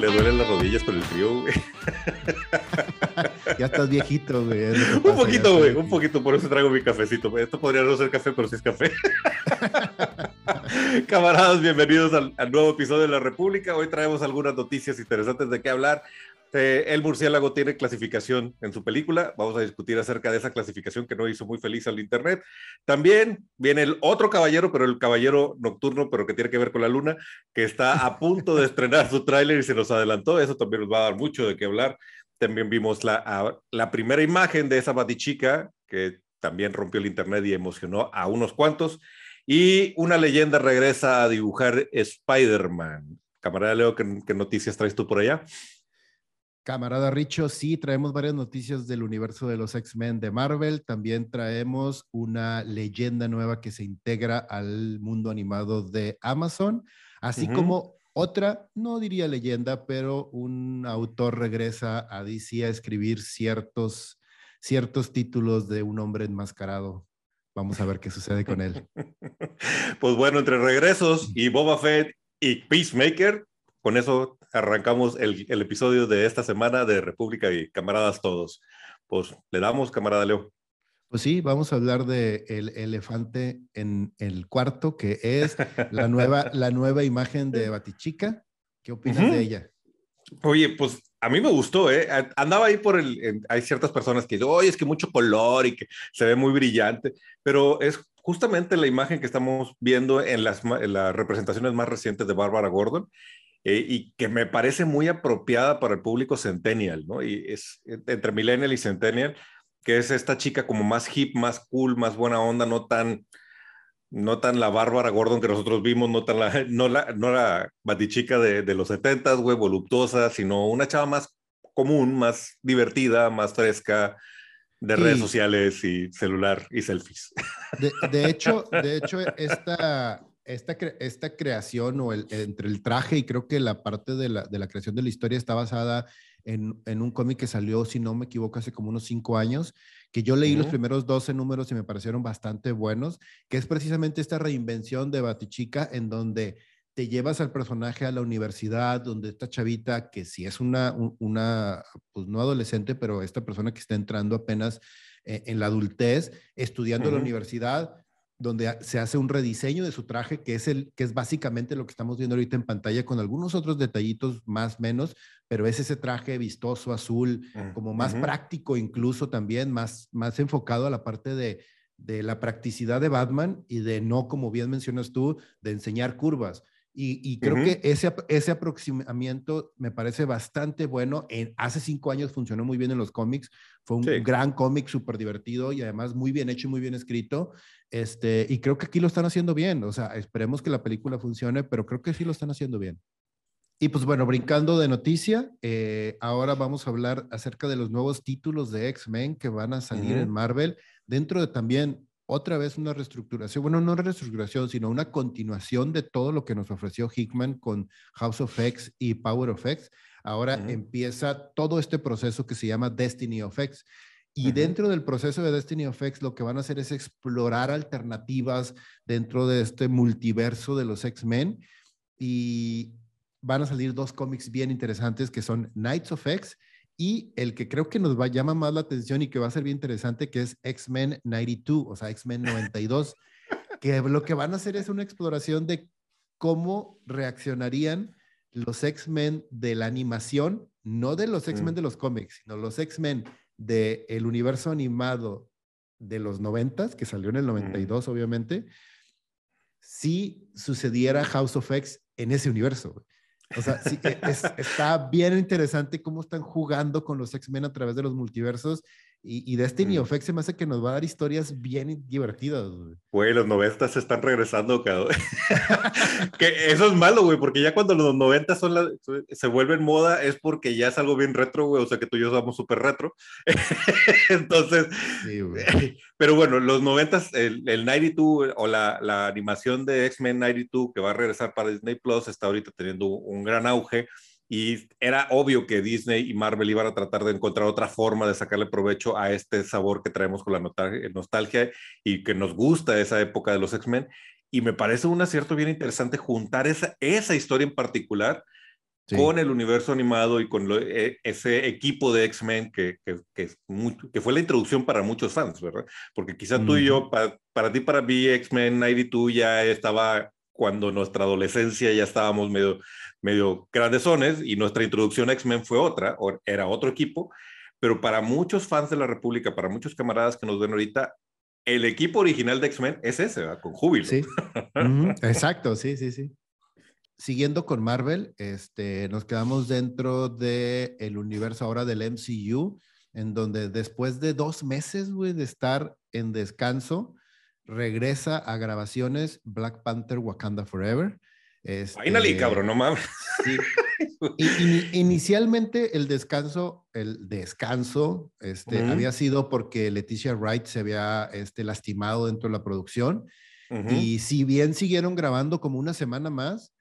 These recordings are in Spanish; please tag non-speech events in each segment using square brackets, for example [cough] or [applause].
le, duelen las rodillas con el frío, güey. ya estás viejito, güey. Un poquito, güey, un poquito, por eso traigo mi cafecito. Esto podría no ser café, pero sí es café. [laughs] Camaradas, bienvenidos al, al, nuevo episodio de La República. Hoy traemos algunas noticias interesantes de qué hablar. El murciélago tiene clasificación en su película. Vamos a discutir acerca de esa clasificación que no hizo muy feliz al Internet. También viene el otro caballero, pero el caballero nocturno, pero que tiene que ver con la luna, que está a [laughs] punto de estrenar su tráiler y se nos adelantó. Eso también nos va a dar mucho de qué hablar. También vimos la, la primera imagen de esa batichica que también rompió el Internet y emocionó a unos cuantos. Y una leyenda regresa a dibujar Spider-Man. Camarada Leo, ¿qué, noticias traes tú por allá? Camarada Richo, sí, traemos varias noticias del universo de los X-Men de Marvel. También traemos una leyenda nueva que se integra al mundo animado de Amazon, así como otra, no diría leyenda, pero un autor regresa a DC a escribir ciertos, ciertos títulos de un hombre enmascarado. Vamos a ver qué sucede con él. [laughs] pues bueno, entre regresos y Boba Fett y Peacemaker, con eso arrancamos el, episodio de esta semana de República y Camaradas Todos. Pues le damos, camarada Leo. Pues sí, vamos a hablar de el elefante en el cuarto, que es la nueva, [laughs] la nueva imagen de Batichica. ¿Qué opinas de ella? Oye, pues a mí me gustó, ¿eh? Andaba ahí por el... hay ciertas personas que dicen, oye, es que mucho color y que se ve muy brillante, pero es justamente la imagen que estamos viendo en las, en las representaciones más recientes de Bárbara Gordon eh, y que me parece muy apropiada para el público centennial, ¿no? Y es entre millennial y centennial, que es esta chica como más hip, más cool, más buena onda, no tan, no tan la Bárbara Gordon que nosotros vimos, no tan la, [laughs] no la, no la batichica de, de los setentas, güey, voluptuosa, sino una chava más común, más divertida, más fresca, de redes sociales y celular y selfies. De, de, [laughs] hecho, de hecho, esta, esta, esta creación o el, entre el traje y creo que la parte de la, de la creación de la historia está basada en, en un cómic que salió, si no me equivoco, hace como unos cinco años, que yo leí los primeros 12 números y me parecieron bastante buenos, que es precisamente esta reinvención de Batichica en donde te llevas al personaje a la universidad, donde esta chavita, que si es una, una pues no adolescente, pero esta persona que está entrando apenas eh, en la adultez, estudiando en la universidad, donde se hace un rediseño de su traje, que es, el, que es básicamente lo que estamos viendo ahorita en pantalla, con algunos otros detallitos más menos, pero es ese traje vistoso, azul, mm, como más práctico incluso también, más, más enfocado a la parte de, de la practicidad de Batman y de no, como bien mencionas tú, de enseñar curvas. Y, creo que ese, ese aproximamiento me parece bastante bueno. En, hace cinco años funcionó muy bien en los cómics. Fue un gran cómic, súper divertido y además muy bien hecho y muy bien escrito. Este, y creo que aquí lo están haciendo bien. O sea, esperemos que la película funcione, pero creo que sí lo están haciendo bien. Y pues bueno, brincando de noticia, eh, ahora vamos a hablar acerca de los nuevos títulos de X-Men que van a salir en Marvel, dentro de también otra vez una reestructuración, bueno, no reestructuración, sino una continuación de todo lo que nos ofreció Hickman con House of X y Power of X. Ahora empieza todo este proceso que se llama Destiny of X. Y dentro del proceso de Destiny of X, lo que van a hacer es explorar alternativas dentro de este multiverso de los X-Men. Y van a salir dos cómics bien interesantes que son Knights of X y el que creo que nos va a llamar más la atención y que va a ser bien interesante, que es X-Men 92, o sea, X-Men 92, [laughs] que lo que van a hacer es una exploración de cómo reaccionarían los X-Men de la animación, no de los X-Men mm. de los cómics, sino los X-Men del universo animado de los 90, que salió en el 92, mm. obviamente, si sucediera House of X en ese universo. O sea, sí, e, [laughs] está bien interesante cómo están jugando con los X-Men a través de los multiversos y, y Destiny of X se me hace que nos va a dar historias bien divertidas, güey. los 90 se están regresando, cabrón. [laughs] que eso es malo, güey, porque ya cuando los 90 son la, se vuelven moda es porque ya es algo bien retro, güey. O sea, que tú y yo somos súper retro. [laughs] Entonces, pero bueno, los 90, el, el 92 o la, la animación de X-Men 92 que va a regresar para Disney Plus está ahorita teniendo un gran auge y era obvio que Disney y Marvel iban a tratar de encontrar otra forma de sacarle provecho a este sabor que traemos con la nostalgia y que nos gusta esa época de los X-Men. Y me parece un acierto bien interesante juntar esa, esa historia en particular con el universo animado y con e, ese equipo de X-Men que, que, que, fue la introducción para muchos fans, ¿verdad? Porque quizá tú y yo, para, ti, para mí, X-Men 92 ya estaba cuando nuestra adolescencia ya estábamos medio, medio grandezones y nuestra introducción a X-Men fue otra, era otro equipo, pero para muchos fans de la República, para muchos camaradas que nos ven ahorita, el equipo original de X-Men es ese, ¿verdad? Con júbilo. Sí, [laughs] exacto, sí, sí, sí siguiendo con Marvel, este, nos quedamos dentro del el universo ahora del MCU, en donde después de dos meses, de estar en descanso, regresa a grabaciones Black Panther Wakanda Forever. Este, Finally, cabrón, no mames. [laughs] inicialmente el descanso, el descanso, este, había sido porque Leticia Wright se había este, lastimado dentro de la producción. Y si bien siguieron grabando como una semana más,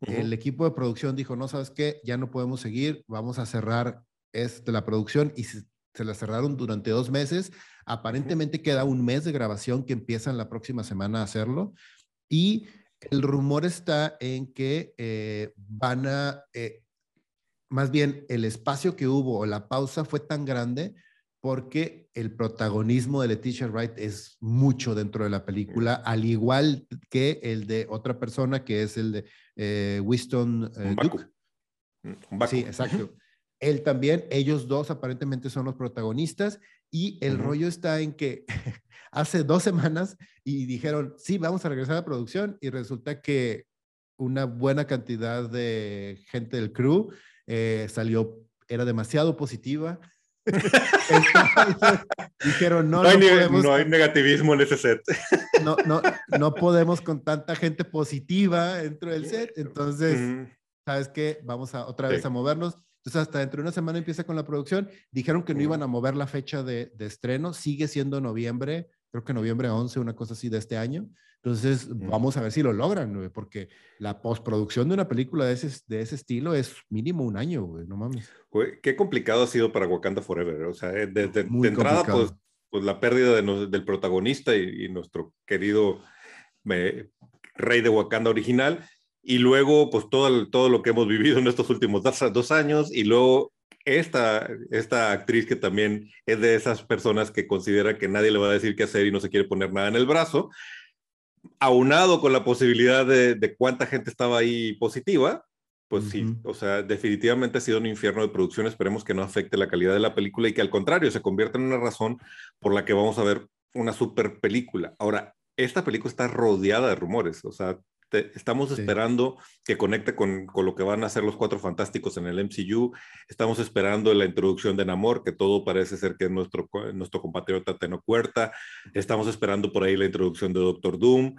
el equipo de producción dijo, no, ¿sabes qué? Ya no podemos seguir, vamos a cerrar este, la producción y se, la cerraron durante dos meses. Aparentemente queda un mes de grabación que empiezan la próxima semana a hacerlo. Y el rumor está en que eh, van a, eh, más bien el espacio que hubo o la pausa fue tan grande porque el protagonismo de Leticia Wright es mucho dentro de la película, al igual que el de otra persona que es el de eh, Winston eh, Duke. Mm, sí, exacto. Él también, ellos dos aparentemente son los protagonistas y el rollo está en que [laughs] hace dos semanas y dijeron, sí, vamos a regresar a la producción y resulta que una buena cantidad de gente del crew eh, salió, era demasiado positiva [laughs] dijeron, no, no, hay, podemos, no hay negativismo en ese set. [laughs] No, no, no podemos con tanta gente positiva dentro del set. Entonces, ¿sabes qué? Vamos a otra vez a movernos. Entonces, hasta dentro de una semana empieza con la producción. Dijeron que no iban a mover la fecha de, de estreno. Sigue siendo noviembre, creo que noviembre 11, una cosa así de este año. Entonces, vamos a ver si lo logran, porque la postproducción de una película de ese, de ese estilo es mínimo un año, güey, no mames. qué complicado ha sido para Wakanda Forever, o sea, eh, desde de entrada, pues, pues, la pérdida del protagonista y, nuestro querido eh, rey de Wakanda original, y luego, pues, todo, todo lo que hemos vivido en estos últimos dos, años, y luego esta, esta actriz que también es de esas personas que considera que nadie le va a decir qué hacer y no se quiere poner nada en el brazo, aunado con la posibilidad de, cuánta gente estaba ahí positiva, pues sí, o sea, definitivamente ha sido un infierno de producción. Esperemos que no afecte la calidad de la película y que al contrario se convierta en una razón por la que vamos a ver una super película. Ahora, esta película está rodeada de rumores, o sea, estamos esperando que conecte con, con, lo que van a hacer los Cuatro Fantásticos en el MCU. Estamos esperando la introducción de Namor, que todo parece ser que es nuestro, nuestro compatriota Teno Cuerta. Estamos esperando por ahí la introducción de Doctor Doom.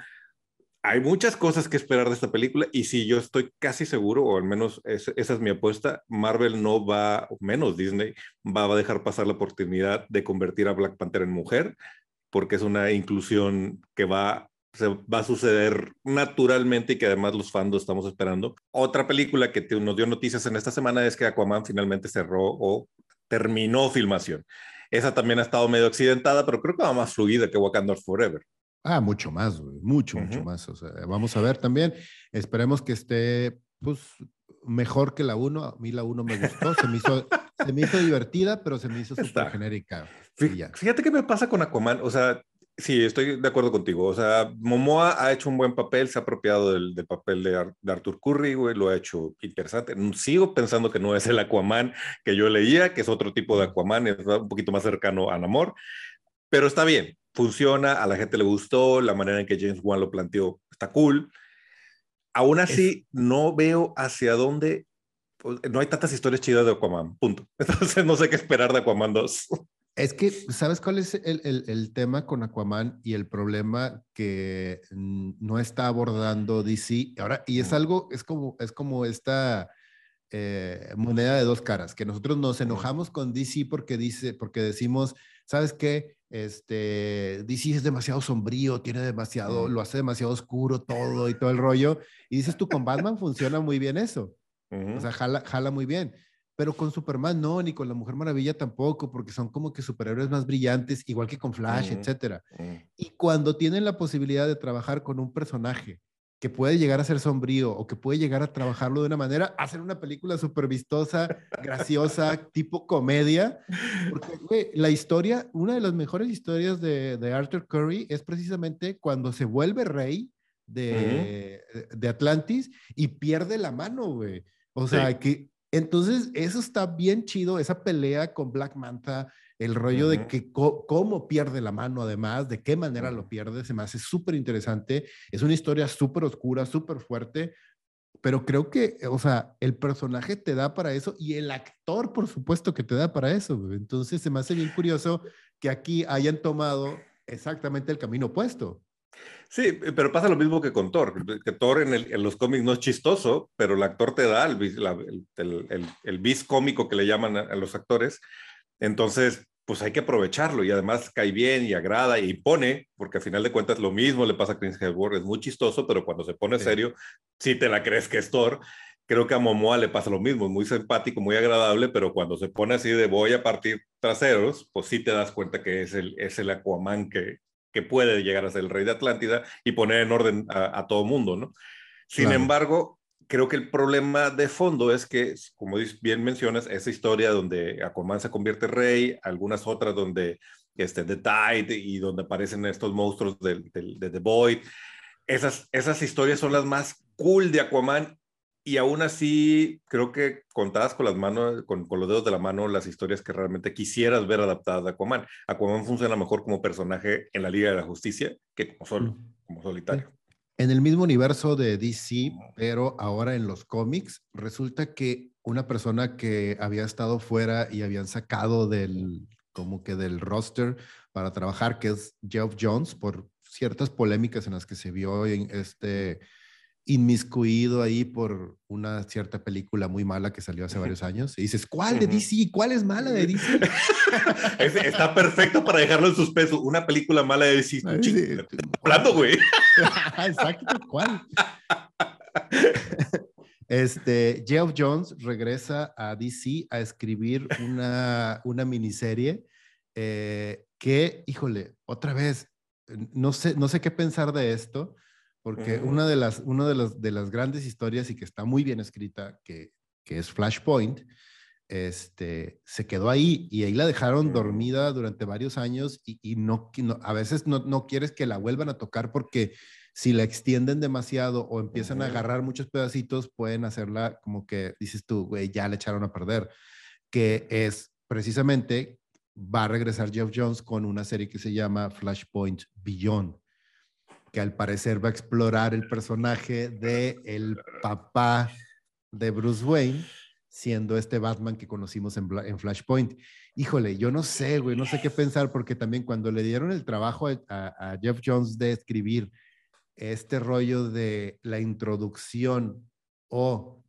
Hay muchas cosas que esperar de esta película y si yo estoy casi seguro, o al menos esa es mi apuesta, Marvel no va, menos Disney, va a dejar pasar la oportunidad de convertir a Black Panther en mujer, porque es una inclusión que va se va a suceder naturalmente y que además los fans estamos esperando. Otra película que nos dio noticias en esta semana es que Aquaman finalmente cerró o terminó filmación. Esa también ha estado medio accidentada, pero creo que va más fluida que Wakanda Forever. Ah, mucho más, mucho, mucho más. O sea, vamos a ver también. Esperemos que esté, pues, mejor que la 1. A mí la 1 me gustó, se me hizo, [laughs] se me hizo divertida, pero se me hizo súper genérica. Fíjate qué me pasa con Aquaman. O sea, Sí, estoy de acuerdo contigo. O sea, Momoa ha hecho un buen papel, se ha apropiado del, papel de, Arthur Curry, güey, lo ha hecho interesante. Sigo pensando que no es el Aquaman que yo leía, que es otro tipo de Aquaman, es un poquito más cercano a Namor, pero está bien, funciona, a la gente le gustó, la manera en que James Wan lo planteó está cool. Aún así, no veo hacia dónde, no hay tantas historias chidas de Aquaman, punto. [laughs] Entonces no sé qué esperar de Aquaman 2. Es que, ¿sabes cuál es el, tema con Aquaman y el problema que no está abordando DC? Ahora, y es algo, es como, es como esta eh, moneda de dos caras, que nosotros nos enojamos con DC porque, dice, porque decimos, ¿sabes qué? Este, DC es demasiado sombrío, tiene demasiado, lo hace demasiado oscuro todo y todo el rollo. Y dices tú, con Batman funciona muy bien eso. O sea, jala, jala muy bien pero con Superman no, ni con la Mujer Maravilla tampoco, porque son como que superhéroes más brillantes, igual que con Flash, etcétera. Y cuando tienen la posibilidad de trabajar con un personaje que puede llegar a ser sombrío o que puede llegar a trabajarlo de una manera, hacer una película súper vistosa, [laughs] graciosa, tipo comedia. Porque, güey, la historia, una de las mejores historias de, de, Arthur Curry es precisamente cuando se vuelve rey de, de Atlantis y pierde la mano, güey. O sea, que entonces eso está bien chido, esa pelea con Black Manta, el rollo de que cómo pierde la mano además, de qué manera lo pierde, se me hace súper interesante. Es una historia súper oscura, súper fuerte, pero creo que, o sea, el personaje te da para eso y el actor, por supuesto, que te da para eso. Entonces se me hace bien curioso que aquí hayan tomado exactamente el camino opuesto. Sí, pero pasa lo mismo que con Thor, que Thor en, en los cómics no es chistoso, pero el actor te da el, el, el, el bis cómico que le llaman a, los actores, entonces pues hay que aprovecharlo y además cae bien y agrada y pone, porque al final de cuentas lo mismo le pasa a Chris Hemsworth, es muy chistoso, pero cuando se pone serio, sí te la crees que es Thor. Creo que a Momoa le pasa lo mismo, muy simpático, muy agradable, pero cuando se pone así de voy a partir traseros, pues sí te das cuenta que es el, es el Aquaman que, que puede llegar a ser el rey de Atlántida y poner en orden a, todo mundo, ¿no? Sin embargo, creo que el problema de fondo es que, como bien mencionas, esa historia donde Aquaman se convierte rey, algunas otras donde este, The Tide y donde aparecen estos monstruos de, de, The Void, esas, esas historias son las más cool de Aquaman y aún así creo que contadas con las manos, con, con, los dedos de la mano, las historias que realmente quisieras ver adaptadas de Aquaman. Aquaman funciona mejor como personaje en la Liga de la Justicia que como, sol, como solitario. En el mismo universo de DC, pero ahora en los cómics, resulta que una persona que había estado fuera y habían sacado del, como que del roster para trabajar, que es Geoff Jones, por ciertas polémicas en las que se vio en este inmiscuido ahí por una cierta película muy mala que salió hace varios años. Y dices, ¿cuál de DC? ¿Cuál es mala de DC? [laughs] Está perfecto para dejarlo en suspenso. Una película mala de DC. Hablando, güey. [laughs] Exacto, ¿cuál? [laughs] Este, Geoff Jones regresa a DC a escribir una, una miniserie eh, que, híjole, otra vez, no sé, no sé qué pensar de esto porque una, de las, una de, las, de las grandes historias y que está muy bien escrita, que, que es Flashpoint, este, se quedó ahí y ahí la dejaron dormida durante varios años y, y no, a veces no, no, quieres que la vuelvan a tocar porque si la extienden demasiado o empiezan a agarrar muchos pedacitos, pueden hacerla como que dices tú, güey, ya le echaron a perder, que es precisamente, va a regresar Jeff Jones con una serie que se llama Flashpoint Beyond que al parecer va a explorar el personaje de el papá de Bruce Wayne, siendo este Batman que conocimos en, en Flashpoint. Híjole, yo no sé, güey, no sé qué pensar, porque también cuando le dieron el trabajo a, Jeff Jones de escribir este rollo de la introducción o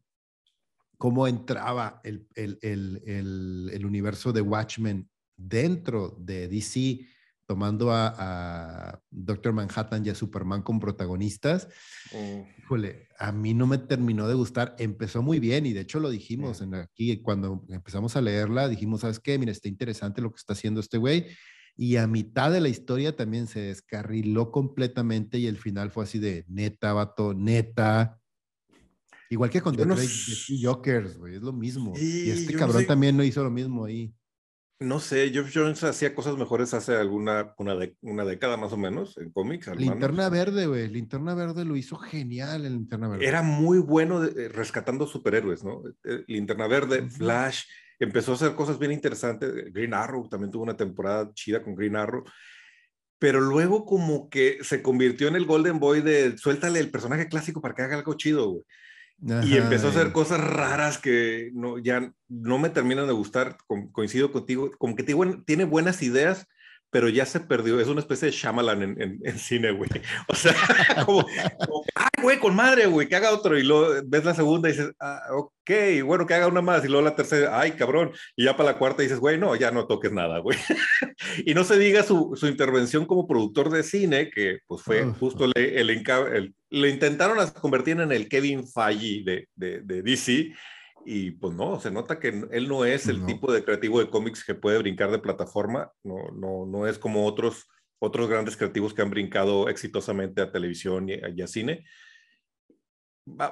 cómo entraba el, el, el, el universo de Watchmen dentro de DC, tomando a, Doctor Manhattan y a Superman como protagonistas, mm. híjole, a mí no me terminó de gustar. Empezó muy bien y de hecho lo dijimos en aquí cuando empezamos a leerla, dijimos, ¿sabes qué? Mira, está interesante lo que está haciendo este güey. Y a mitad de la historia también se descarriló completamente y el final fue así de neta, vato, neta. Igual que con The, Jokers, güey, es lo mismo. y este cabrón también no hizo lo mismo ahí. No sé, Jeff Jones hacía cosas mejores hace alguna una, una década más o menos en cómics. Linterna Verde, güey. Linterna Verde lo hizo genial en Linterna Verde. Era muy bueno eh, rescatando superhéroes, ¿no? Eh, Linterna Verde, Flash, empezó a hacer cosas bien interesantes. Green Arrow también tuvo una temporada chida con Green Arrow. Pero luego como que se convirtió en el Golden Boy de suéltale el personaje clásico para que haga algo chido, güey y empezó a hacer cosas raras que no, ya no me terminan de gustar. coincido contigo, como que tiene buenas ideas, pero ya se perdió. Es una especie de Shyamalan en, en, cine, güey. O sea, [laughs] como, ay, güey, con madre, güey, que haga otro. Y luego ves la segunda y dices, ah, ok, bueno, que haga una más. Y luego la tercera, ay, cabrón. Y ya para la cuarta dices, güey, no, ya no toques nada, güey. [laughs] y no se diga su, su, intervención como productor de cine, que pues fue justo el, el, el, le intentaron convertir en el Kevin Feige de, de, de DC y pues no, se nota que él no es el tipo de creativo de cómics que puede brincar de plataforma, no, no, no es como otros, otros grandes creativos que han brincado exitosamente a televisión y, a cine.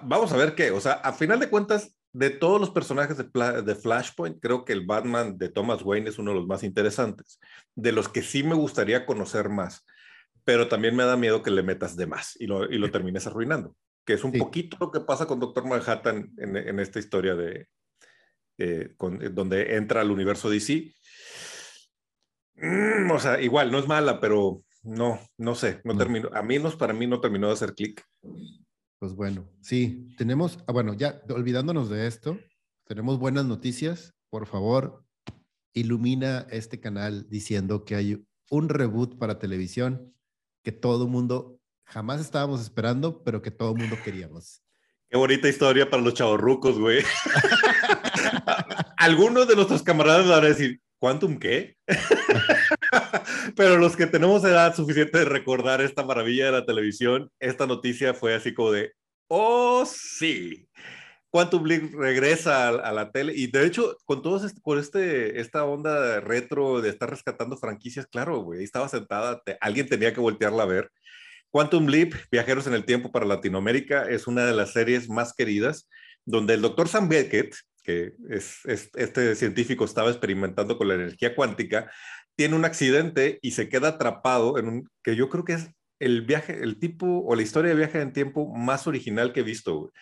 Vamos a ver qué, o sea, a final de cuentas, de todos los personajes de, de, Flashpoint, creo que el Batman de Thomas Wayne es uno de los más interesantes, de los que sí me gustaría conocer más, pero también me da miedo que le metas de más y lo, y lo termines arruinando, que es un poquito lo que pasa con Doctor Manhattan en, en esta historia de, eh, con, donde entra al universo DC. Mm, o sea, igual, no es mala, pero no, no sé, no, terminó, a mí no, para mí no terminó de hacer clic. Pues bueno, sí, tenemos, ah, bueno, ya olvidándonos de esto, tenemos buenas noticias. Por favor, ilumina este canal diciendo que hay un reboot para televisión que todo mundo jamás estábamos esperando, pero que todo mundo queríamos. Qué bonita historia para los chavorrucos, güey. [laughs] Algunos de nuestros camaradas van a decir, ¿Quantum qué? [laughs] Pero los que tenemos edad suficiente de recordar esta maravilla de la televisión, esta noticia fue así como de, oh sí, Quantum League regresa a, la tele y de hecho con todos este, este, esta onda retro de estar rescatando franquicias, claro, güey, estaba sentada, alguien tenía que voltearla a ver. Quantum Leap, Viajeros en el Tiempo para Latinoamérica, es una de las series más queridas, donde el doctor Sam Beckett, que es, este científico estaba experimentando con la energía cuántica, tiene un accidente y se queda atrapado en un, que yo creo que es el viaje, el tipo o la historia de viaje en tiempo más original que he visto,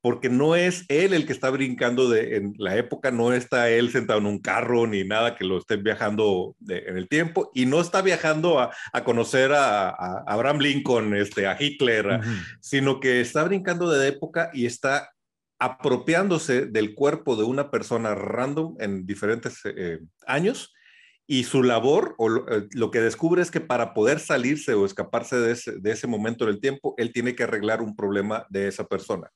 porque no es él el que está brincando de, en la época, no está él sentado en un carro ni nada que lo esté viajando en el tiempo y no está viajando a, conocer a, Abraham Lincoln, este, a Hitler, sino que está brincando de época y está apropiándose del cuerpo de una persona random en diferentes eh, años y su labor o eh, lo, que descubre es que para poder salirse o escaparse de ese, de ese momento del tiempo, él tiene que arreglar un problema de esa persona.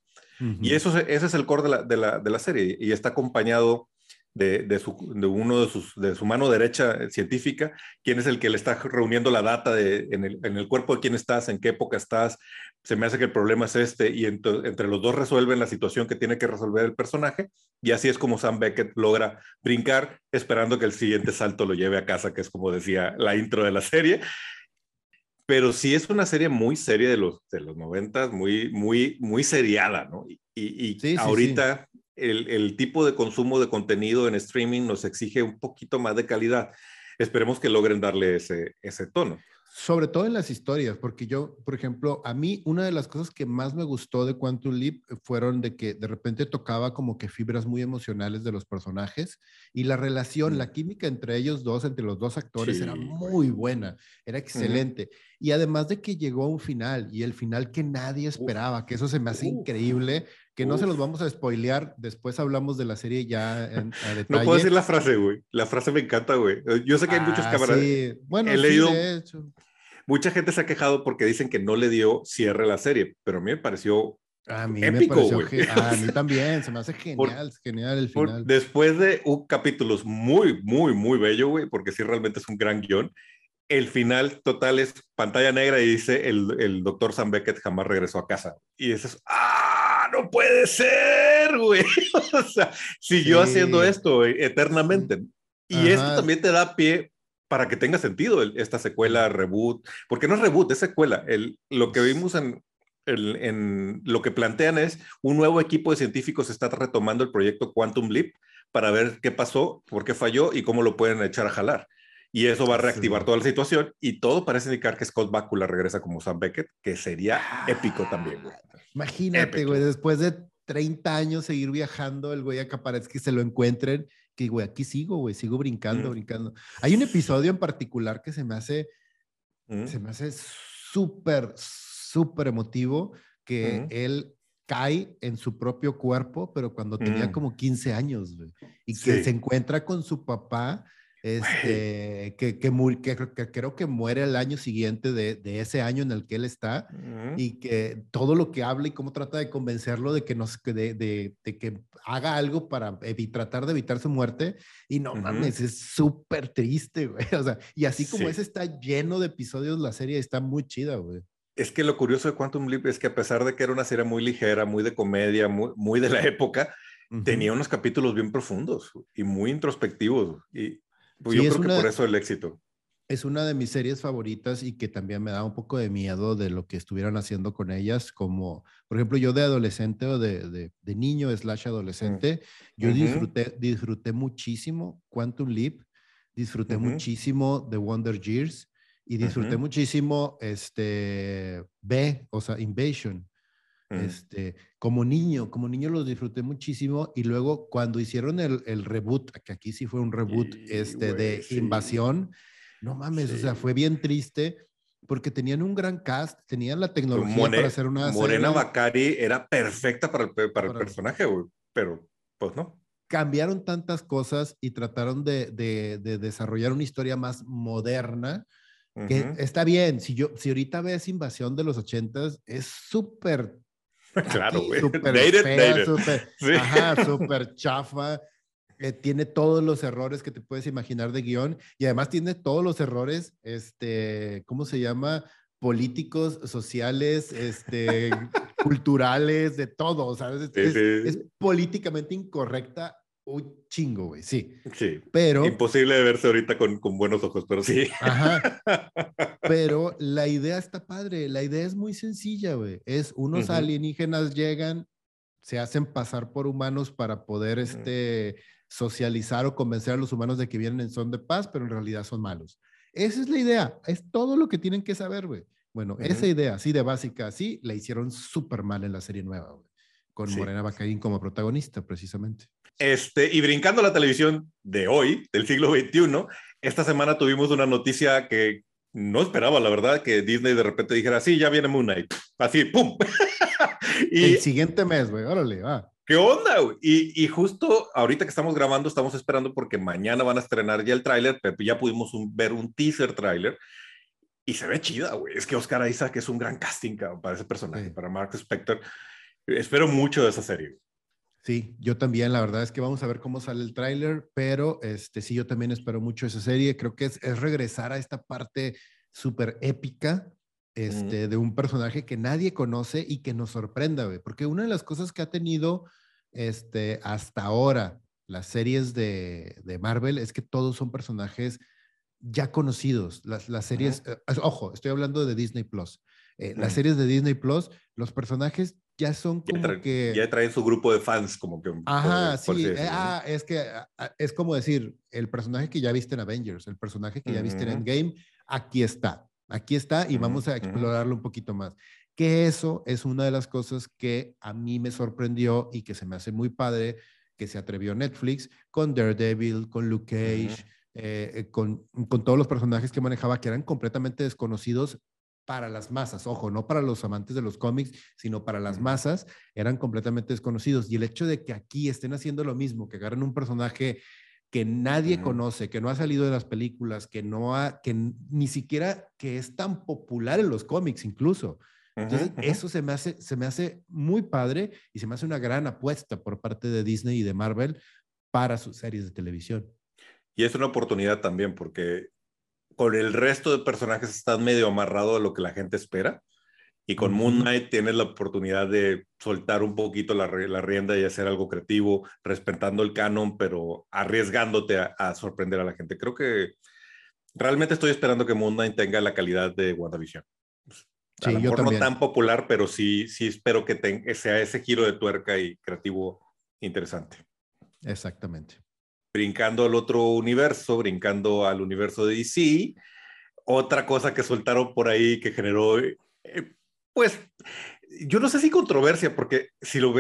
Y eso, ese es el core de la, de la, de la serie y está acompañado de, su, de uno de, sus, de su mano derecha científica, quién es el que le está reuniendo la data de, en, el, en el cuerpo de quién estás, en qué época estás, se me hace que el problema es este, y entre los dos resuelven la situación que tiene que resolver el personaje, y así es como Sam Beckett logra brincar, esperando que el siguiente salto lo lleve a casa, que es como decía la intro de la serie. Pero sí es una serie muy seria de los, de los 90, muy, muy, muy seriada, ¿no? Y, y, ahorita el, tipo de consumo de contenido en streaming nos exige un poquito más de calidad. Esperemos que logren darle ese, ese tono. Sobre todo en las historias, porque yo, por ejemplo, a mí una de las cosas que más me gustó de Quantum Leap fueron de que de repente tocaba como que fibras muy emocionales de los personajes y la relación, la química entre ellos dos, entre los dos actores, era muy buena, era excelente. Y además de que llegó a un final y el final que nadie esperaba, que eso se me hace increíble, que no se los vamos a spoilear, después hablamos de la serie ya en, a detalle. [laughs] No puedo decir la frase, güey. La frase me encanta, güey. Yo sé que hay muchos ah, camaradas. Sí. Bueno, he leído. De hecho. Mucha gente se ha quejado porque dicen que no le dio cierre a la serie, pero a mí me pareció a mí épico, me pareció a mí [laughs] también, se me hace genial, genial el final. después de un capítulo muy, muy, muy bello, güey, porque sí realmente es un gran guion, el final total es pantalla negra y dice el, el doctor Sam Beckett jamás regresó a casa. Y es ¡ah! No puede ser, güey. [laughs] o sea, siguió haciendo esto eternamente. Y esto también te da pie para que tenga sentido esta secuela, reboot, porque no es reboot, es secuela. El, lo que vimos en, en, lo que plantean es un nuevo equipo de científicos está retomando el proyecto Quantum Leap para ver qué pasó, por qué falló y cómo lo pueden echar a jalar y eso va a reactivar toda la situación y todo parece indicar que Scott Bakula regresa como Sam Beckett, que sería épico también, güey. Imagínate, güey, después de 30 años seguir viajando, el güey acá parece que se lo encuentren, que güey, aquí sigo, güey, sigo brincando, mm. brincando. Hay un episodio en particular que se me hace, mm. se me hace súper, súper emotivo, que mm. él cae en su propio cuerpo, pero cuando tenía como 15 años, güey, y que se encuentra con su papá este, que, que, creo que muere el año siguiente de, ese año en el que él está y que todo lo que habla y cómo trata de convencerlo de que, nos, de, de, que haga algo para tratar de evitar su muerte y no mames, es súper triste, güey. [laughs] O sea, y así como ese está lleno de episodios, la serie está muy chida, güey. Es que lo curioso de Quantum Leap es que a pesar de que era una serie muy ligera, muy de comedia, muy, muy de la época, tenía unos capítulos bien profundos y muy introspectivos. Y, pues yo creo que por eso el éxito. es una de mis series favoritas y que también me da un poco de miedo de lo que estuvieran haciendo con ellas, como, por ejemplo, yo de adolescente o de, de, niño slash adolescente, yo disfruté, disfruté muchísimo Quantum Leap, disfruté muchísimo The Wonder Years y disfruté muchísimo este, B, o sea, Invasion. Este, como niño, como niño los disfruté muchísimo y luego cuando hicieron el, el reboot, que aquí sí fue un reboot este, de Invasión, no mames, o sea, fue bien triste porque tenían un gran cast, tenían la tecnología para hacer una Morena Bacari era perfecta para el, para, el personaje, güey, pero pues no. Cambiaron tantas cosas y trataron de, de, desarrollar una historia más moderna, que está bien, si yo, si ahorita ves Invasión de los ochentas, es súper... [laughs] claro, güey. Súper [laughs] Ajá, súper chafa. Eh, tiene todos los errores que te puedes imaginar de guion y además tiene todos los errores, este, ¿cómo se llama? políticos, sociales, este, [laughs] culturales, de todo, ¿sabes? Es, políticamente incorrecta un chingo, güey, sí. Sí. Pero... Imposible de verse ahorita con, con, buenos ojos, pero sí. Ajá. [laughs] Pero la idea está padre, la idea es muy sencilla, güey. Es unos alienígenas llegan, se hacen pasar por humanos para poder, este socializar o convencer a los humanos de que vienen en son de paz, pero en realidad son malos. Esa es la idea, es todo lo que tienen que saber, güey. Bueno, esa idea, así de básica, así, la hicieron súper mal en la serie nueva, güey. Con Morena Bacarín como protagonista, precisamente. Este, y brincando a la televisión de hoy, del siglo XXI, esta semana tuvimos una noticia que no esperaba, la verdad, que Disney de repente dijera, sí, ya viene Moon Knight. Así, ¡pum! [laughs] y, El siguiente mes, güey, órale, va. ¿Qué onda? Y, justo ahorita que estamos grabando, estamos esperando porque mañana van a estrenar ya el tráiler, pero ya pudimos ver un teaser tráiler y se ve chida, güey. Es que Oscar Isaac es un gran casting para ese personaje, para Mark Spector. Espero mucho de esa serie. Sí, yo también, la verdad es que vamos a ver cómo sale el tráiler, pero este, sí, yo también espero mucho esa serie. Creo que es, es regresar a esta parte súper épica este, de un personaje que nadie conoce y que nos sorprenda, güey. Porque una de las cosas que ha tenido este, hasta ahora las series de, de Marvel es que todos son personajes ya conocidos. Las, las series, eh, ojo, estoy hablando de Disney Plus. Eh, las series de Disney Plus, los personajes ya son como que... Ya traen su grupo de fans, como que... Ajá, sí. Eh, ah, es que ah, ah, es como decir, el personaje que ya viste en Avengers, el personaje que ya viste en Endgame, aquí está. Aquí está y vamos a explorarlo un poquito más. Que eso es una de las cosas que a mí me sorprendió y que se me hace muy padre que se atrevió Netflix con Daredevil, con Luke Cage, eh, eh, con, con todos los personajes que manejaba que eran completamente desconocidos para las masas, ojo, no para los amantes de los cómics, sino para las masas, eran completamente desconocidos. Y el hecho de que aquí estén haciendo lo mismo, que agarren un personaje que nadie conoce, que no ha salido de las películas, que no ha, que ni siquiera que es tan popular en los cómics incluso. Entonces, eso se me, hace, se me hace muy padre y se me hace una gran apuesta por parte de Disney y de Marvel para sus series de televisión. Y es una oportunidad también porque con el resto de personajes estás medio amarrado a lo que la gente espera. Y con Moon Knight tienes la oportunidad de soltar un poquito la, la, rienda y hacer algo creativo, respetando el canon, pero arriesgándote a, sorprender a la gente. Creo que realmente estoy esperando que Moon Knight tenga la calidad de WandaVision. A lo mejor no tan popular, pero sí, sí espero que tenga, sea ese giro de tuerca y creativo interesante. Exactamente. Brincando al otro universo, brincando al universo de DC, otra cosa que soltaron por ahí que generó eh, pues yo no sé si controversia, porque si lo,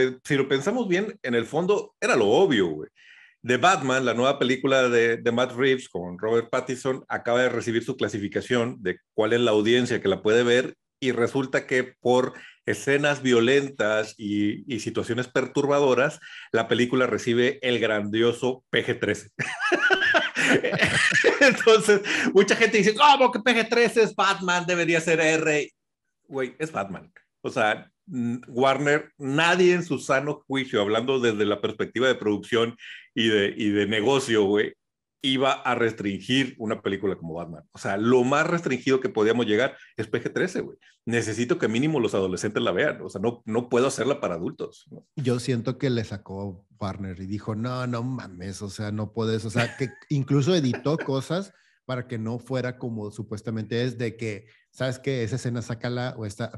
pensamos bien, en el fondo era lo obvio, güey. The Batman, la nueva película de, de, Matt Reeves con Robert Pattinson, acaba de recibir su clasificación de cuál es la audiencia que la puede ver y resulta que por escenas violentas y, y situaciones perturbadoras, la película recibe el grandioso PG-13. [laughs] Entonces, mucha gente dice, ¿cómo que PG-13 es Batman? Debería ser R güey, es Batman. O sea, Warner, nadie en su sano juicio, hablando desde la perspectiva de producción y de, y de negocio, güey, iba a restringir una película como Batman. O sea, lo más restringido que podíamos llegar es PG-13, güey. Necesito que mínimo los adolescentes la vean. O sea, no, no puedo hacerla para adultos. Yo siento que le sacó Warner y dijo, no, no mames, o sea, no puedes, o sea, que incluso editó [laughs] cosas para que no fuera como supuestamente es de que, ¿sabes qué? Esa escena sácala o esta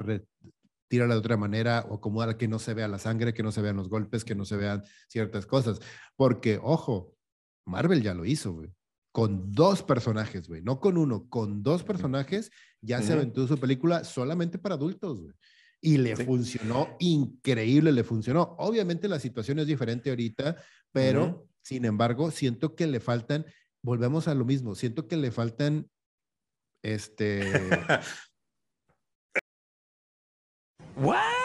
tírala de otra manera o acomódala que no se vea la sangre, que no se vean los golpes, que no se vean ciertas cosas. Porque, ojo, Marvel ya lo hizo, güey. Con dos personajes, güey. No con uno, con dos personajes ya se aventó su película solamente para adultos, güey. Y le funcionó increíble, le funcionó. Obviamente la situación es diferente ahorita, pero sin embargo, siento que le faltan, volvemos a lo mismo, siento que le faltan este [laughs] ¿What?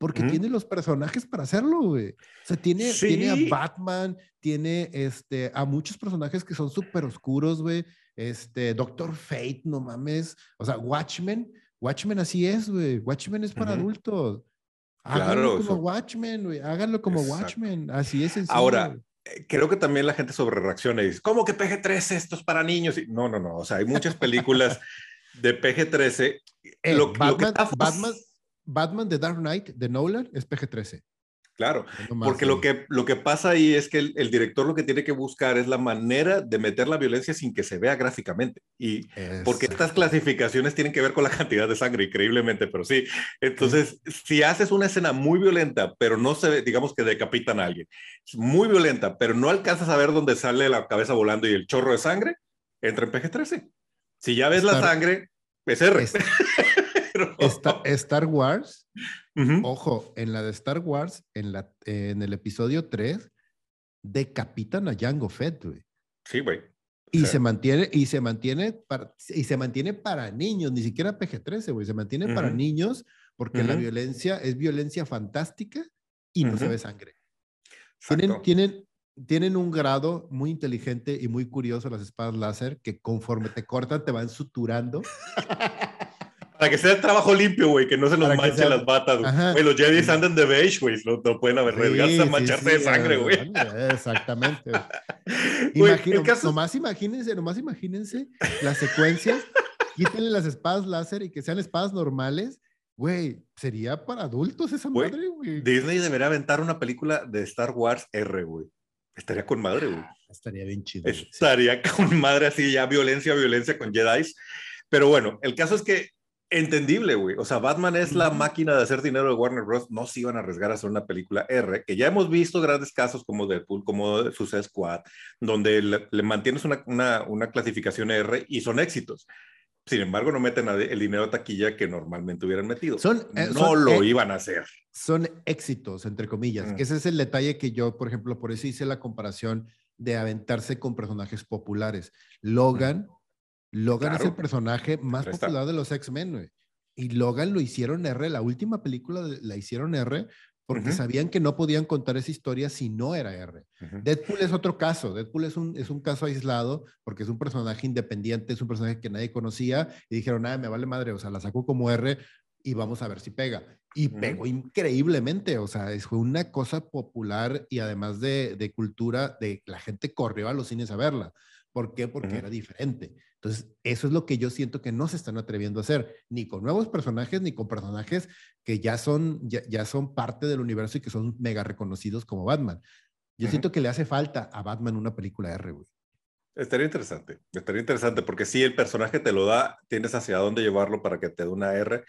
Porque tiene los personajes para hacerlo, güey. O sea, tiene, tiene a Batman, tiene este, a muchos personajes que son súper oscuros, güey. Este, Doctor Fate, no mames. O sea, Watchmen, Watchmen así es, güey. Watchmen es para adultos. Háganlo como Watchmen, güey. Háganlo como Watchmen. Así es sencillo. Ahora, eh, creo que también la gente sobre reacciona y dice, ¿cómo que PG-13 esto es para niños? no, no, no. O sea, hay muchas películas [laughs] de PG-13. Eh, Batman, Batman, Batman de Dark Knight de Nolan es PG-13. Claro, porque lo que, lo que pasa ahí es que el, director lo que tiene que buscar es la manera de meter la violencia sin que se vea gráficamente. Y porque estas clasificaciones tienen que ver con la [laughs] cantidad de sangre, increíblemente, pero sí. Entonces, si haces una escena muy violenta, pero no se ve, digamos que decapitan a alguien, muy violenta, pero no alcanzas a ver dónde sale la cabeza volando y el chorro de sangre, entra en PG-13. Si ya ves la sangre, es R. Star Wars, ojo, en la de Star Wars, en, la, en el episodio 3, decapitan a Jango Fett, güey. Sí, güey. Y se mantiene, y se mantiene para, y se mantiene para niños, ni siquiera PG-13, güey, se mantiene para niños porque la violencia es violencia fantástica y no se ve sangre. Tienen, tienen, tienen un grado muy inteligente y muy curioso las espadas láser que conforme te cortan te van suturando. [laughs] Para que sea el trabajo limpio, güey, que no se nos manchen las batas, güey. Los Jedi andan de beige, güey, no, pueden haber sí, mancharse de sangre, güey. Exactamente. [laughs] Imagino, nomás imagínense, nomás imagínense las secuencias, quítenle las espadas láser y que sean espadas normales. Güey, sería para adultos esa madre, güey. Disney debería aventar una película de Star Wars R, güey. Estaría con madre, güey. Ah, estaría bien chido. Estaría [laughs] con madre así, ya violencia, violencia con Jedi. Pero bueno, el caso es que entendible, güey. O sea, Batman es la máquina de hacer dinero de Warner Bros. No se iban a arriesgar a hacer una película R, que ya hemos visto grandes casos como Deadpool, como Suicide Squad, donde le, mantienes una, una, una, clasificación R y son éxitos. Sin embargo, no meten el dinero de taquilla que normalmente hubieran metido. Son, eh, no lo iban a hacer. Son éxitos, entre comillas. Ese es el detalle que yo, por ejemplo, por eso hice la comparación de aventarse con personajes populares. Logan, Logan es el personaje más popular de los X-Men, güey. Y Logan lo hicieron R, la última película la hicieron R porque sabían que no podían contar esa historia si no era R. Deadpool es otro caso, Deadpool es un, es un caso aislado porque es un personaje independiente, es un personaje que nadie conocía y dijeron, nada, me vale madre, o sea, la sacó como R y vamos a ver si pega. Y pegó increíblemente, o sea, fue una cosa popular y además de, de, cultura, de la gente corrió a los cines a verla. ¿Por qué? Porque era diferente. Entonces, eso es lo que yo siento que no se están atreviendo a hacer, ni con nuevos personajes, ni con personajes que ya son, ya, son parte del universo y que son mega reconocidos como Batman. Yo siento que le hace falta a Batman una película R, güey. Estaría interesante, estaría interesante, porque si el personaje te lo da, tienes hacia dónde llevarlo para que te dé una R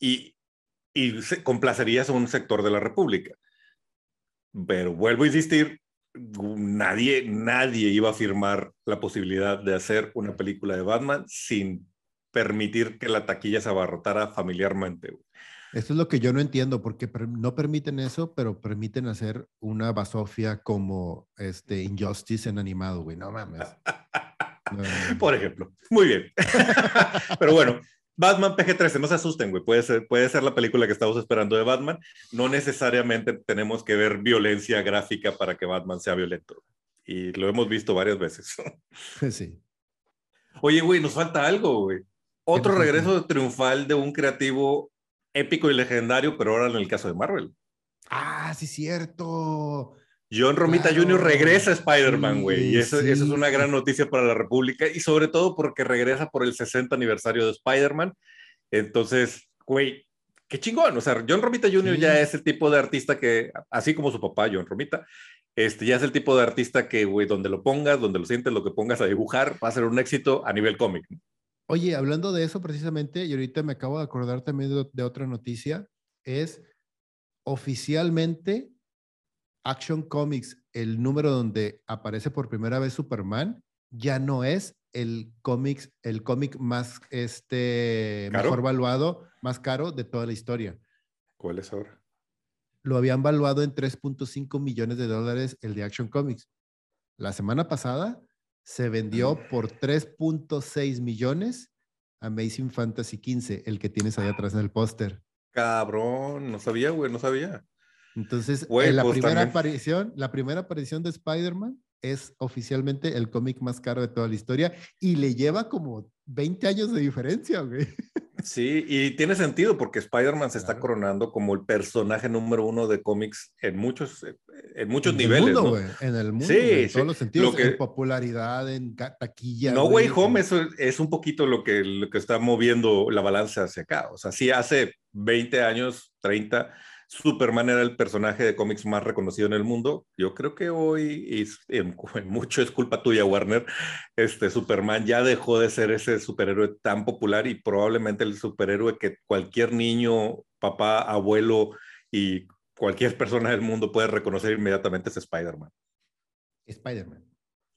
y, y complacerías a un sector de la República. Pero vuelvo a insistir, nadie, nadie iba a firmar la posibilidad de hacer una película de Batman sin permitir que la taquilla se abarrotara familiarmente. Esto es lo que yo no entiendo, porque no permiten eso, pero permiten hacer una basofia como este Injustice en animado, güey. No mames. [laughs] Por ejemplo. Muy bien. [laughs] pero bueno, Batman PG-13, no se asusten, güey. Puede ser, puede ser la película que estamos esperando de Batman. No necesariamente tenemos que ver violencia gráfica para que Batman sea violento. Y lo hemos visto varias veces. [laughs] Sí. Oye, güey, nos falta algo, güey. Otro regreso triunfal de un creativo épico y legendario, pero ahora en el caso de Marvel. Ah, sí, cierto. John Romita Jr. regresa a Spider-Man, güey. y eso, eso, es una gran noticia para la República. Y sobre todo porque regresa por el 60 aniversario de Spider-Man. Entonces, güey, qué chingón. O sea, John Romita Jr. ya es el tipo de artista que, así como su papá, John Romita, Este, ya es el tipo de artista que, güey, donde lo pongas, donde lo sientes, lo que pongas a dibujar, va a ser un éxito a nivel cómic. Oye, hablando de eso precisamente, y ahorita me acabo de acordar también de, otra noticia, es oficialmente Action Comics, el número donde aparece por primera vez Superman, ya no es el cómics, el cómic más este mejor valuado, más caro de toda la historia. ¿Cuál es ahora? Lo habían valuado en 3.5 millones de dólares el de Action Comics. La semana pasada se vendió por 3.6 millones Amazing Fantasy 15, el que tienes ahí atrás en el póster. Cabrón, no sabía, güey, no sabía. Entonces, en la pues, primera aparición, la primera aparición de Spider-Man es oficialmente el cómic más caro de toda la historia y le lleva como 20 años de diferencia, güey. Sí, y tiene sentido porque Spider-Man se está coronando como el personaje número uno de cómics en muchos, eh, en muchos niveles. ¿no? En el mundo, sí, en todos los sentidos, en popularidad, en taquilla. No Way Home es, es un poquito lo que, lo que está moviendo la balanza hacia acá. O sea, sí, hace 20 años, 30 Superman era el personaje de cómics más reconocido en el mundo. Yo creo que hoy, y [laughs] en, mucho es culpa tuya, Warner, este Superman ya dejó de ser ese superhéroe tan popular y probablemente el superhéroe que cualquier niño, papá, abuelo y cualquier persona del mundo puede reconocer inmediatamente es Spider-Man. Spider-Man.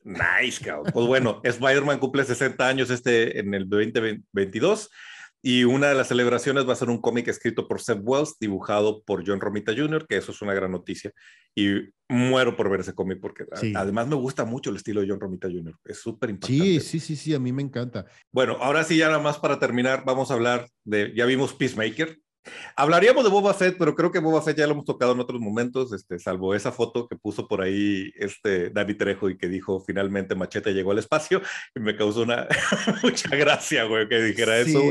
Nice, cabrón. Pues bueno, [laughs] Spider-Man cumple 60 años este en el 2022 y una de las celebraciones va a ser un cómic escrito por Seth Wells, dibujado por John Romita Jr., que eso es una gran noticia. Y muero por ver ese cómic porque además me gusta mucho el estilo de John Romita Jr. Es súper impactante. Sí, sí, sí, sí, a mí me encanta. Bueno, ahora sí, ya nada más para terminar, vamos a hablar de, ya vimos Peacemaker, Hablaríamos de Boba Fett, pero creo que Boba Fett ya lo hemos tocado en otros momentos, este, salvo esa foto que puso por ahí este David Trejo y que dijo finalmente Machete llegó al espacio y me causó una [laughs] mucha gracia, güey, que dijera eso.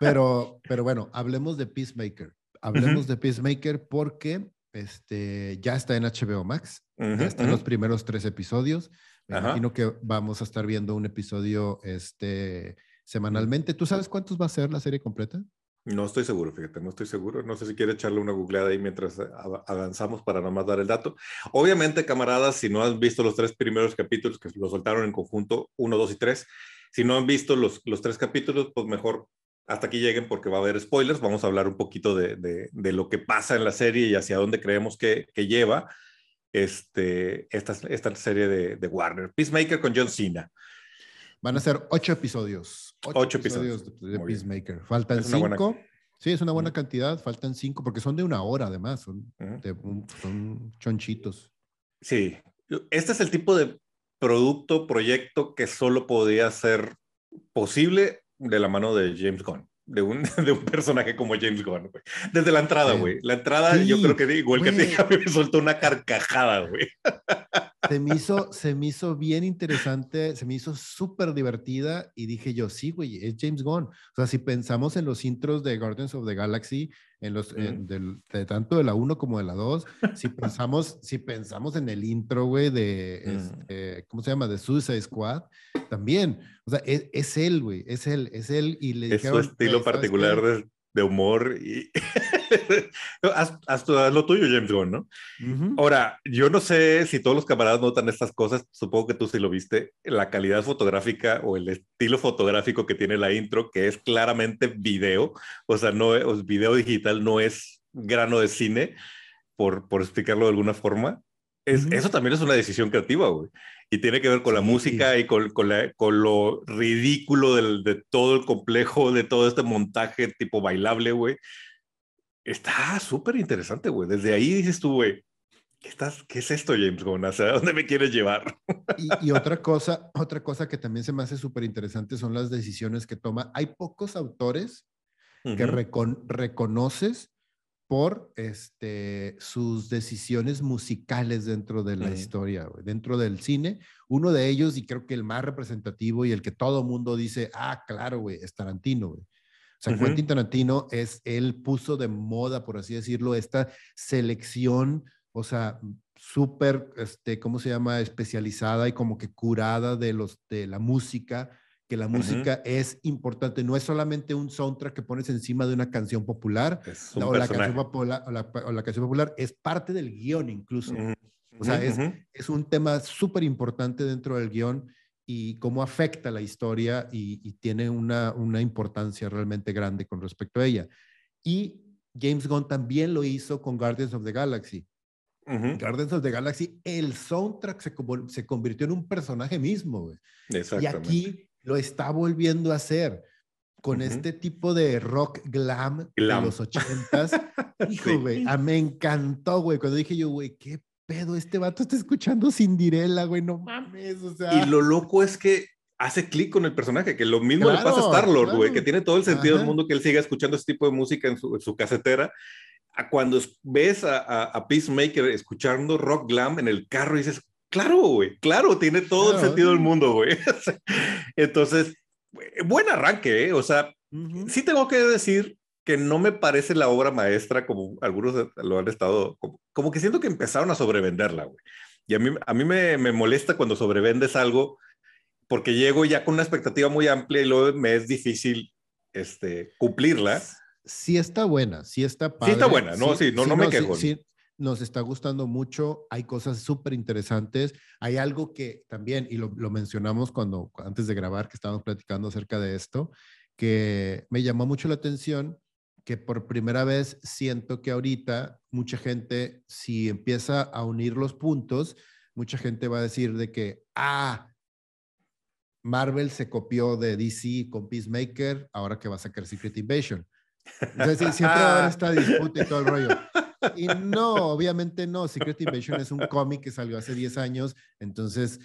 pero, pero bueno, hablemos de Peacemaker. Hablemos de Peacemaker porque este, ya está en HBO Max, ya están los primeros tres episodios. Me imagino que vamos a estar viendo un episodio este, semanalmente. ¿Tú sabes cuántos va a ser la serie completa? No estoy seguro, fíjate, no estoy seguro. No sé si quiere echarle una googleada ahí mientras avanzamos para nomás dar el dato. Obviamente, camaradas, si no han visto los tres primeros capítulos que lo soltaron en conjunto, uno, dos y tres, si no han visto los, los tres capítulos, pues mejor hasta aquí lleguen porque va a haber spoilers. Vamos a hablar un poquito de, de, lo que pasa en la serie y hacia dónde creemos que, que lleva este, esta, esta serie de, de Warner. Peacemaker con John Cena. Van a ser ocho episodios. Ocho, episodios, de, Peacemaker. Faltan cinco. Sí, es una buena cantidad. Faltan cinco porque son de una hora además. Son, son chonchitos. Sí. Este es el tipo de producto, proyecto que solo podría ser posible de la mano de James Gunn. De un, [laughs] de un personaje como James Gunn, güey. Desde la entrada, güey. La entrada, yo creo que igual que te [laughs] me soltó una carcajada, güey [laughs] se me hizo, se me hizo bien interesante, se me hizo súper divertida y dije yo, sí, güey, es James Gunn. O sea, si pensamos en los intros de Guardians of the Galaxy, en los, del, de tanto de la 1 como de la 2, si pensamos, si pensamos en el intro, güey, de, este, ¿cómo se llama? De Suicide Squad, también. O sea, es, es él, güey, es él, es él. Y le es su estilo particular de, de humor y [laughs] [laughs] haz, lo tuyo, James Gunn, ¿no? Ahora, yo no sé si todos los camaradas notan estas cosas, supongo que tú sí lo viste, la calidad fotográfica o el estilo fotográfico que tiene la intro, que es claramente video, o sea, no es video digital, no es grano de cine, por, por explicarlo de alguna forma. Es, Eso también es una decisión creativa, güey y tiene que ver con la música y con, con, la, con lo ridículo del, de todo el complejo, de todo este montaje tipo bailable, güey. Está súper interesante, güey. Desde ahí dices tú, güey, ¿qué, estás, ¿qué es esto, James Gunn? ¿A dónde me quieres llevar? Y, y otra, cosa, otra cosa que también se me hace súper interesante son las decisiones que toma. Hay pocos autores que reconoces por este, sus decisiones musicales dentro de la historia, dentro del cine. Uno de ellos, y creo que el más representativo y el que todo mundo dice, ah, claro, güey, es Tarantino, güey. O sea, Quentin Tarantino es, él puso de moda, por así decirlo, esta selección, o sea, súper, este, ¿cómo se llama? Especializada y como que curada de, los, de la música que la música es importante. No es solamente un soundtrack que pones encima de una canción popular o, la canción popular o, la, canción popular, es parte del guion incluso. O sea, es, es, un tema súper importante dentro del guion y cómo afecta la historia y, tiene una, una, importancia realmente grande con respecto a ella. Y James Gunn también lo hizo con Guardians of the Galaxy. Guardians of the Galaxy, el soundtrack se, se convirtió en un personaje mismo. Y aquí lo está volviendo a hacer con este tipo de rock glam, de los ochentas. [laughs] Hijo, güey, ah, me encantó, güey. Cuando dije yo, güey, qué pedo, este vato está escuchando Cinderella, güey, no mames, o sea. Y lo loco es que hace clic con el personaje, que lo mismo le pasa a Star-Lord, güey, que tiene todo el sentido del mundo que él siga escuchando este tipo de música en su, su casetera. A cuando ves a, a, Peacemaker escuchando rock glam en el carro y dices, claro, güey, claro, tiene todo el sentido del mundo, güey. [laughs] Entonces, buen arranque, ¿eh? O sea, sí tengo que decir que no me parece la obra maestra como algunos lo han estado, como, que siento que empezaron a sobrevenderla, güey. Y a mí, a mí me, me, molesta cuando sobrevendes algo porque llego ya con una expectativa muy amplia y luego me es difícil este, cumplirla. Sí está buena, sí está padre. Sí está buena, no, sí, no, no, me quejo. Sí, nos está gustando mucho, hay cosas súper interesantes, hay algo que también, y lo, lo, mencionamos cuando, antes de grabar, que estábamos platicando acerca de esto, que me llamó mucho la atención, que por primera vez siento que ahorita mucha gente, si empieza a unir los puntos, mucha gente va a decir de que, ah, Marvel se copió de DC con Peacemaker, ahora que va a sacar Secret Invasion. Entonces, siempre va a haber [laughs] esta disputa y todo el rollo. Y no, obviamente no. Secret Invasion es un cómic que salió hace 10 años, entonces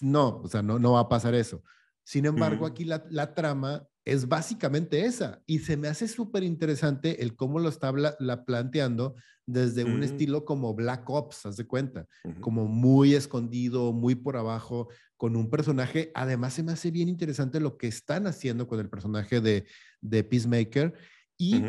no, o sea, no, no va a pasar eso. Sin embargo, aquí la, la, trama es básicamente esa. Y se me hace súper interesante el cómo lo está la planteando desde un estilo como Black Ops, haz de cuenta, como muy escondido, muy por abajo, con un personaje. Además, se me hace bien interesante lo que están haciendo con el personaje de, de Peacemaker. Y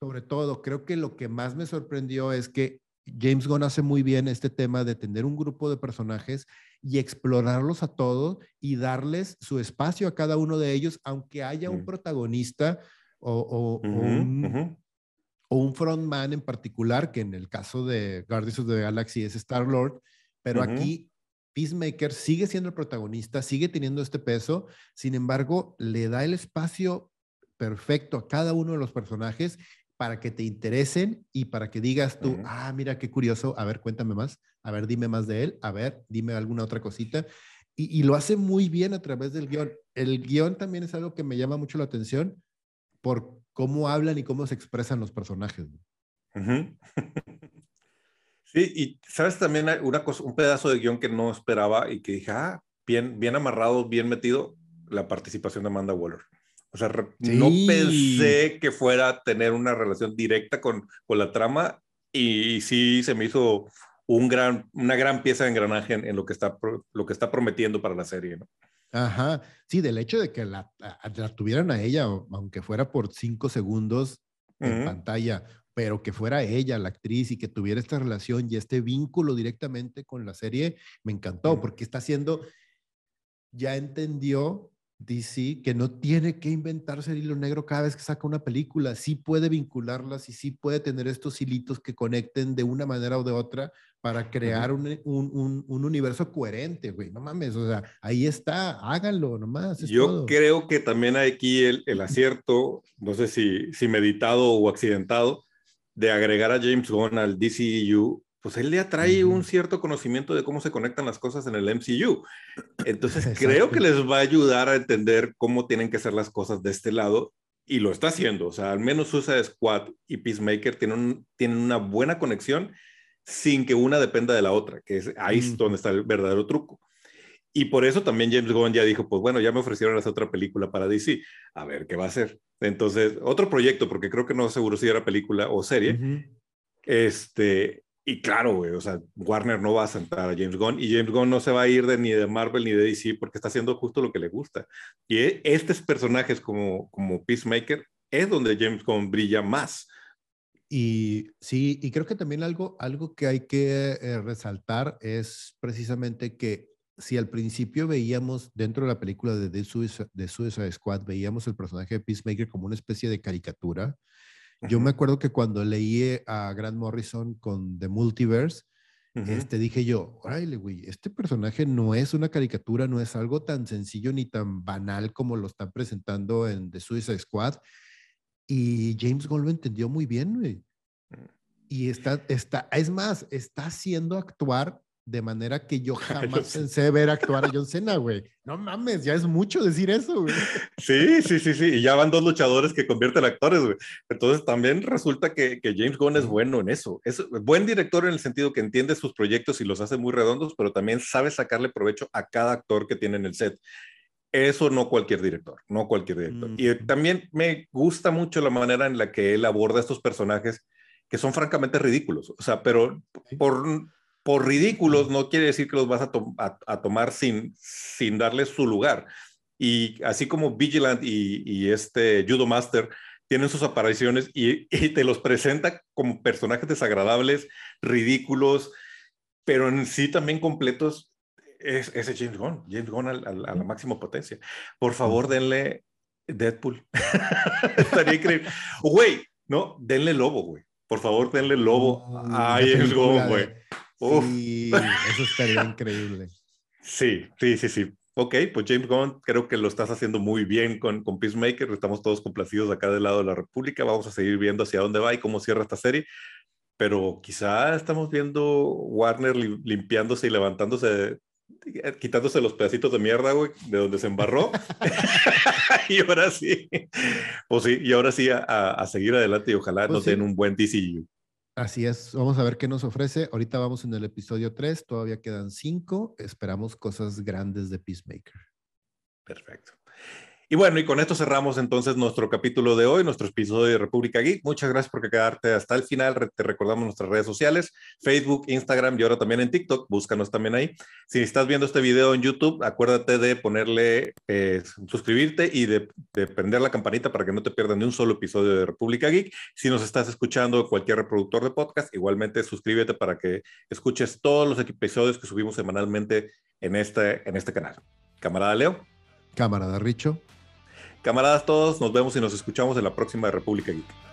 sobre todo, creo que lo que más me sorprendió es que James Gunn hace muy bien este tema de tener un grupo de personajes y explorarlos a todos y darles su espacio a cada uno de ellos, aunque haya un protagonista o, un, frontman en particular, que en el caso de Guardians of the Galaxy es Star-Lord, pero aquí Peacemaker sigue siendo el protagonista, sigue teniendo este peso, sin embargo, le da el espacio perfecto a cada uno de los personajes para que te interesen y para que digas tú, ah, mira qué curioso, a ver, cuéntame más, a ver, dime más de él, a ver, dime alguna otra cosita. Y, lo hace muy bien a través del guion. El guion también es algo que me llama mucho la atención por cómo hablan y cómo se expresan los personajes. [laughs] Sí, y sabes también una cosa, un pedazo de guion que no esperaba y que dije, ah, bien, bien amarrado, bien metido, la participación de Amanda Waller. O sea, no pensé que fuera a tener una relación directa con, con la trama y, sí se me hizo un gran, una gran pieza de engranaje en, lo, que está, lo que está prometiendo para la serie. ¿no? Ajá, sí, del hecho de que la, la tuvieran a ella, aunque fuera por cinco segundos en pantalla, pero que fuera ella la actriz y que tuviera esta relación y este vínculo directamente con la serie, me encantó, porque está haciendo, ya entendió DC que no tiene que inventarse el hilo negro cada vez que saca una película, sí puede vincularlas y sí puede tener estos hilitos que conecten de una manera o de otra para crear un, un, un, universo coherente, güey, no mames, o sea, ahí está, háganlo nomás. Yo creo que también hay aquí el, el acierto, no sé si, si meditado o accidentado, de agregar a James Gunn al DCEU pues él le atrae un cierto conocimiento de cómo se conectan las cosas en el MCU. Entonces [laughs] creo que les va a ayudar a entender cómo tienen que ser las cosas de este lado y lo está haciendo. O sea, al menos Suicide Squad y Peacemaker tienen, tienen una buena conexión sin que una dependa de la otra, que es ahí es donde está el verdadero truco. Y por eso también James Gunn ya dijo, pues bueno, ya me ofrecieron hacer otra película para DC, a ver qué va a hacer. Entonces, otro proyecto, porque creo que no seguro si era película o serie, este, y claro, güey, o sea, Warner no va a sentar a James Gunn y James Gunn no se va a ir de, ni de Marvel ni de DC porque está haciendo justo lo que le gusta. Y e, estos personajes como, como Peacemaker es donde James Gunn brilla más. Y sí, y creo que también algo, algo que hay que eh, resaltar es precisamente que si al principio veíamos dentro de la película de The Suicide, de Suicide Squad, veíamos el personaje de Peacemaker como una especie de caricatura, yo me acuerdo que cuando leí a Grant Morrison con The Multiverse, este, dije yo, órale, güey, este personaje no es una caricatura, no es algo tan sencillo ni tan banal como lo están presentando en The Suicide Squad. Y James Gunn lo entendió muy bien, güey. Mm. Y está, está, es más, está haciendo actuar de manera que yo [laughs] jamás pensé ver actuar a John Cena, güey. No mames, ya es mucho decir eso, güey. [laughs] Sí, sí, sí, sí. Y ya van dos luchadores que convierten actores, güey. Entonces también resulta que, que, James Gunn es bueno en eso. Es buen director en el sentido que entiende sus proyectos y los hace muy redondos, pero también sabe sacarle provecho a cada actor que tiene en el set. Eso no cualquier director, no cualquier director. Y también me gusta mucho la manera en la que él aborda estos personajes que son francamente ridículos. O sea, pero por por ridículos no quiere decir que los vas a, tomar sin, sin darles su lugar. Y así como Vigilant y, este Judo Master tienen sus apariciones [laughs] y, te los presenta como personajes desagradables, ridículos, pero en sí también completos, es ese James Gunn, James Gunn a, la máxima potencia. Por favor, denle Deadpool. [laughs] Estaría increíble. Güey, no, denle Lobo, güey. Por favor, denle Lobo a James Gunn, güey. Sí, eso estaría increíble. Sí, sí, sí, sí. Ok, pues James Gunn, creo que lo estás haciendo muy bien con, con Peacemaker. Estamos todos complacidos acá del lado de la República. Vamos a seguir viendo hacia dónde va y cómo cierra esta serie. Pero quizá estamos viendo Warner limpiándose y levantándose, quitándose los pedacitos de mierda, güey, de donde se embarró. [laughs] [laughs] y ahora sí, pues sí, y ahora sí a, a seguir adelante y ojalá pues nos den un buen DCU. Así es, vamos a ver qué nos ofrece. Ahorita vamos en el episodio 3, todavía quedan 5. Esperamos cosas grandes de Peacemaker. Perfecto. Y bueno, y con esto cerramos entonces nuestro capítulo de hoy, nuestro episodio de República Geek. Muchas gracias por quedarte hasta el final. Te recordamos nuestras redes sociales, Facebook, Instagram y ahora también en TikTok. Búscanos también ahí. Si estás viendo este video en YouTube, acuérdate de ponerle, eh, suscribirte y de, de, prender la campanita para que no te pierdas ni un solo episodio de República Geek. Si nos estás escuchando cualquier reproductor de podcast, igualmente suscríbete para que escuches todos los episodios que subimos semanalmente en este, en este canal. Camarada Leo. Camarada Richo. Camaradas todos, nos vemos y nos escuchamos en la próxima República Geek.